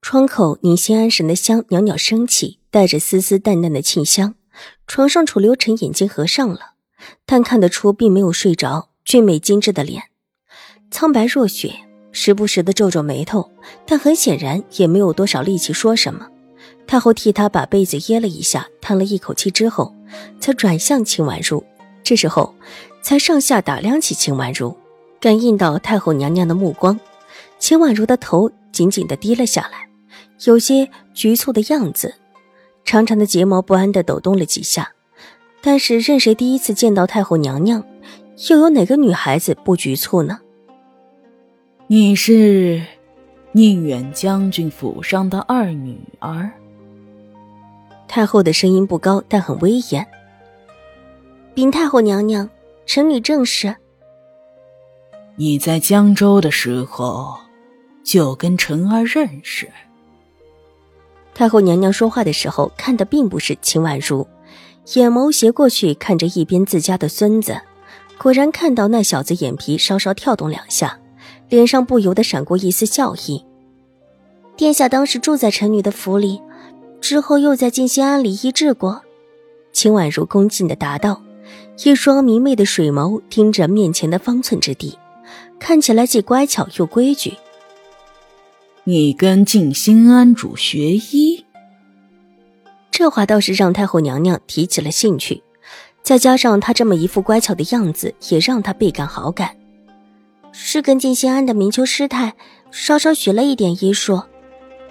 窗口凝心安神的香袅袅升起，带着丝丝淡淡的沁香。床上楚留臣眼睛合上了，但看得出并没有睡着。俊美精致的脸，苍白若雪，时不时的皱皱眉头，但很显然也没有多少力气说什么。太后替他把被子掖了一下，叹了一口气之后，才转向秦婉如。这时候，才上下打量起秦婉如，感应到太后娘娘的目光，秦婉如的头紧紧的低了下来。有些局促的样子，长长的睫毛不安的抖动了几下。但是任谁第一次见到太后娘娘，又有哪个女孩子不局促呢？你是宁远将军府上的二女儿。太后的声音不高，但很威严。禀太后娘娘，臣女正是。你在江州的时候，就跟臣儿认识。太后娘娘说话的时候，看的并不是秦婉如，眼眸斜过去看着一边自家的孙子，果然看到那小子眼皮稍稍跳动两下，脸上不由得闪过一丝笑意。殿下当时住在臣女的府里，之后又在静心庵里医治过。秦婉如恭敬的答道，一双明媚的水眸盯着面前的方寸之地，看起来既乖巧又规矩。你跟静心庵主学医，这话倒是让太后娘娘提起了兴趣，再加上她这么一副乖巧的样子，也让她倍感好感。是跟静心庵的明秋师太稍稍学了一点医术。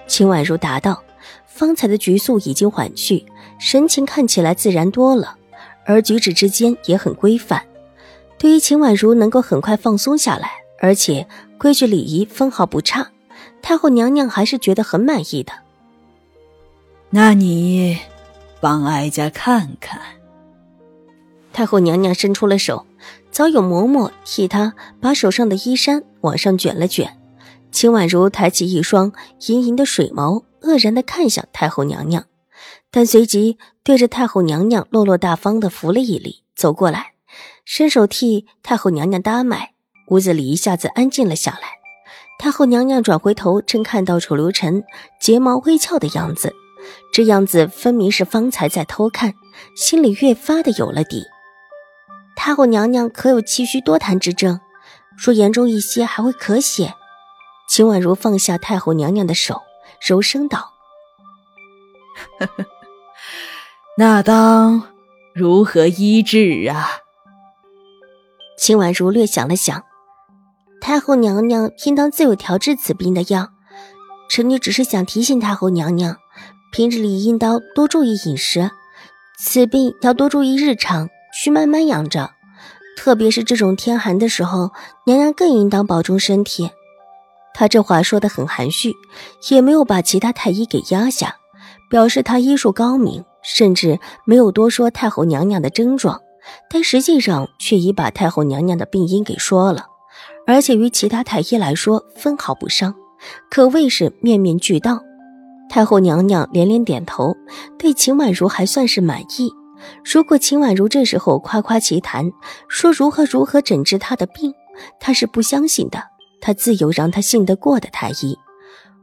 秦婉如答道，方才的局促已经缓去，神情看起来自然多了，而举止之间也很规范。对于秦婉如能够很快放松下来，而且规矩礼仪分毫不差。太后娘娘还是觉得很满意的。那你帮哀家看看。太后娘娘伸出了手，早有嬷嬷替她把手上的衣衫往上卷了卷。秦婉如抬起一双盈盈的水眸，愕然的看向太后娘娘，但随即对着太后娘娘落落大方的扶了一礼，走过来，伸手替太后娘娘搭脉。屋子里一下子安静了下来。太后娘娘转回头，正看到楚留臣睫毛微翘的样子，这样子分明是方才在偷看，心里越发的有了底。太后娘娘可有气虚多痰之症？若严重一些，还会咳血。秦婉如放下太后娘娘的手，柔声道：“呵呵，那当如何医治啊？”秦婉如略想了想。太后娘娘应当自有调治此病的药，臣女只是想提醒太后娘娘，平日里应当多注意饮食，此病要多注意日常，需慢慢养着。特别是这种天寒的时候，娘娘更应当保重身体。她这话说得很含蓄，也没有把其他太医给压下，表示她医术高明，甚至没有多说太后娘娘的症状，但实际上却已把太后娘娘的病因给说了。而且与其他太医来说分毫不伤，可谓是面面俱到。太后娘娘连连点头，对秦婉如还算是满意。如果秦婉如这时候夸夸其谈，说如何如何诊治她的病，她是不相信的。她自有让她信得过的太医。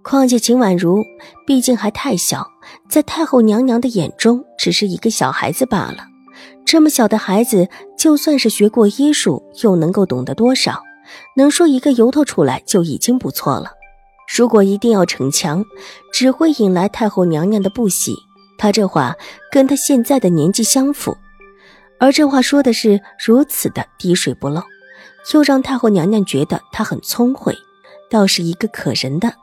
况且秦婉如毕竟还太小，在太后娘娘的眼中只是一个小孩子罢了。这么小的孩子，就算是学过医术，又能够懂得多少？能说一个由头出来就已经不错了。如果一定要逞强，只会引来太后娘娘的不喜。他这话跟他现在的年纪相符，而这话说的是如此的滴水不漏，又让太后娘娘觉得他很聪慧，倒是一个可人的。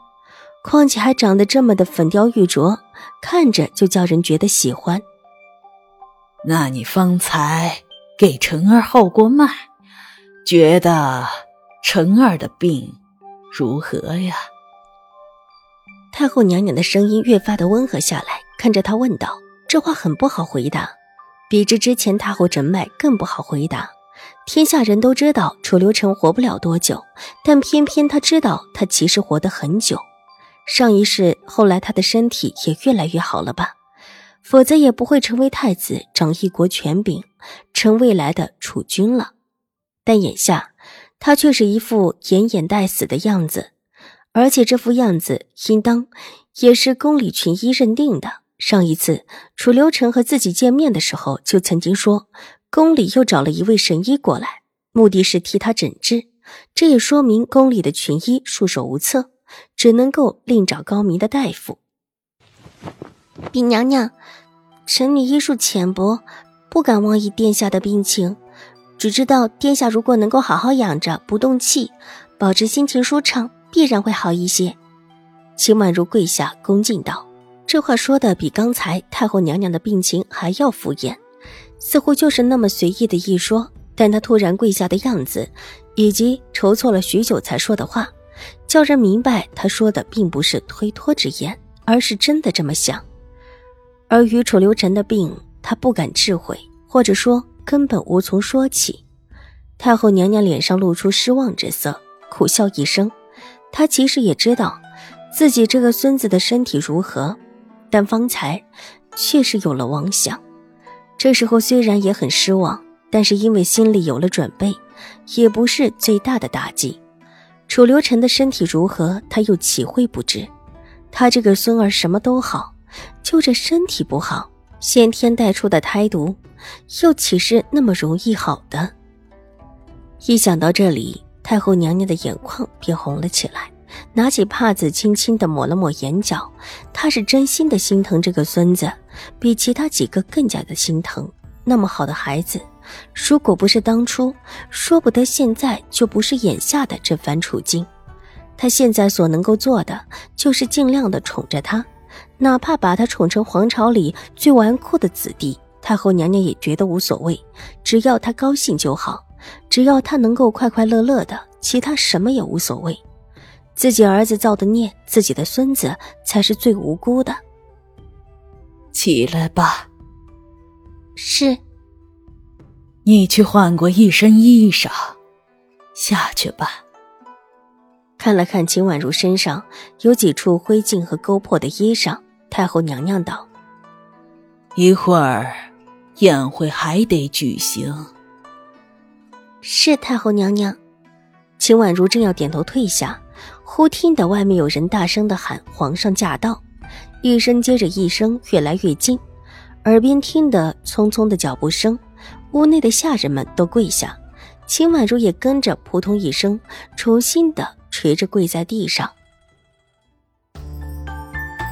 况且还长得这么的粉雕玉琢，看着就叫人觉得喜欢。那你方才给晨儿号过脉，觉得？陈儿的病如何呀？太后娘娘的声音越发的温和下来，看着她问道：“这话很不好回答，比之之前太后诊脉更不好回答。天下人都知道楚留臣活不了多久，但偏偏他知道他其实活得很久。上一世，后来他的身体也越来越好了吧？否则也不会成为太子，掌一国权柄，成未来的储君了。但眼下，他却是一副奄奄待死的样子。”而且这副样子，应当也是宫里群医认定的。上一次楚留臣和自己见面的时候，就曾经说，宫里又找了一位神医过来，目的是替他诊治。这也说明宫里的群医束手无策，只能够另找高明的大夫。禀娘娘，臣女医术浅薄，不敢妄议殿下的病情，只知道殿下如果能够好好养着，不动气，保持心情舒畅。必然会好一些。秦婉如跪下恭敬道：“这话说的比刚才太后娘娘的病情还要敷衍，似乎就是那么随意的一说。但她突然跪下的样子，以及筹措了许久才说的话，叫人明白她说的并不是推脱之言，而是真的这么想。而与楚留臣的病，她不敢置喙，或者说根本无从说起。”太后娘娘脸上露出失望之色，苦笑一声。她其实也知道自己这个孙子的身体如何，但方才确实有了妄想。这时候虽然也很失望，但是因为心里有了准备，也不是最大的打击。楚留臣的身体如何，他又岂会不知？他这个孙儿什么都好，就这身体不好，先天带出的胎毒，又岂是那么容易好的？一想到这里。太后娘娘的眼眶便红了起来，拿起帕子轻轻的抹了抹眼角。她是真心的心疼这个孙子，比其他几个更加的心疼。那么好的孩子，如果不是当初，说不得现在就不是眼下的这番处境。她现在所能够做的，就是尽量的宠着他，哪怕把他宠成皇朝里最纨绔的子弟，太后娘娘也觉得无所谓，只要他高兴就好。只要他能够快快乐乐的，其他什么也无所谓。自己儿子造的孽，自己的孙子才是最无辜的。起来吧。是。你去换过一身衣裳，下去吧。看了看秦婉如身上有几处灰烬和勾破的衣裳，太后娘娘道：“一会儿宴会还得举行。”是太后娘娘，秦婉如正要点头退下，忽听得外面有人大声的喊：“皇上驾到！”一声接着一声，越来越近，耳边听得匆匆的脚步声，屋内的下人们都跪下，秦婉如也跟着扑通一声，重新的垂着跪在地上。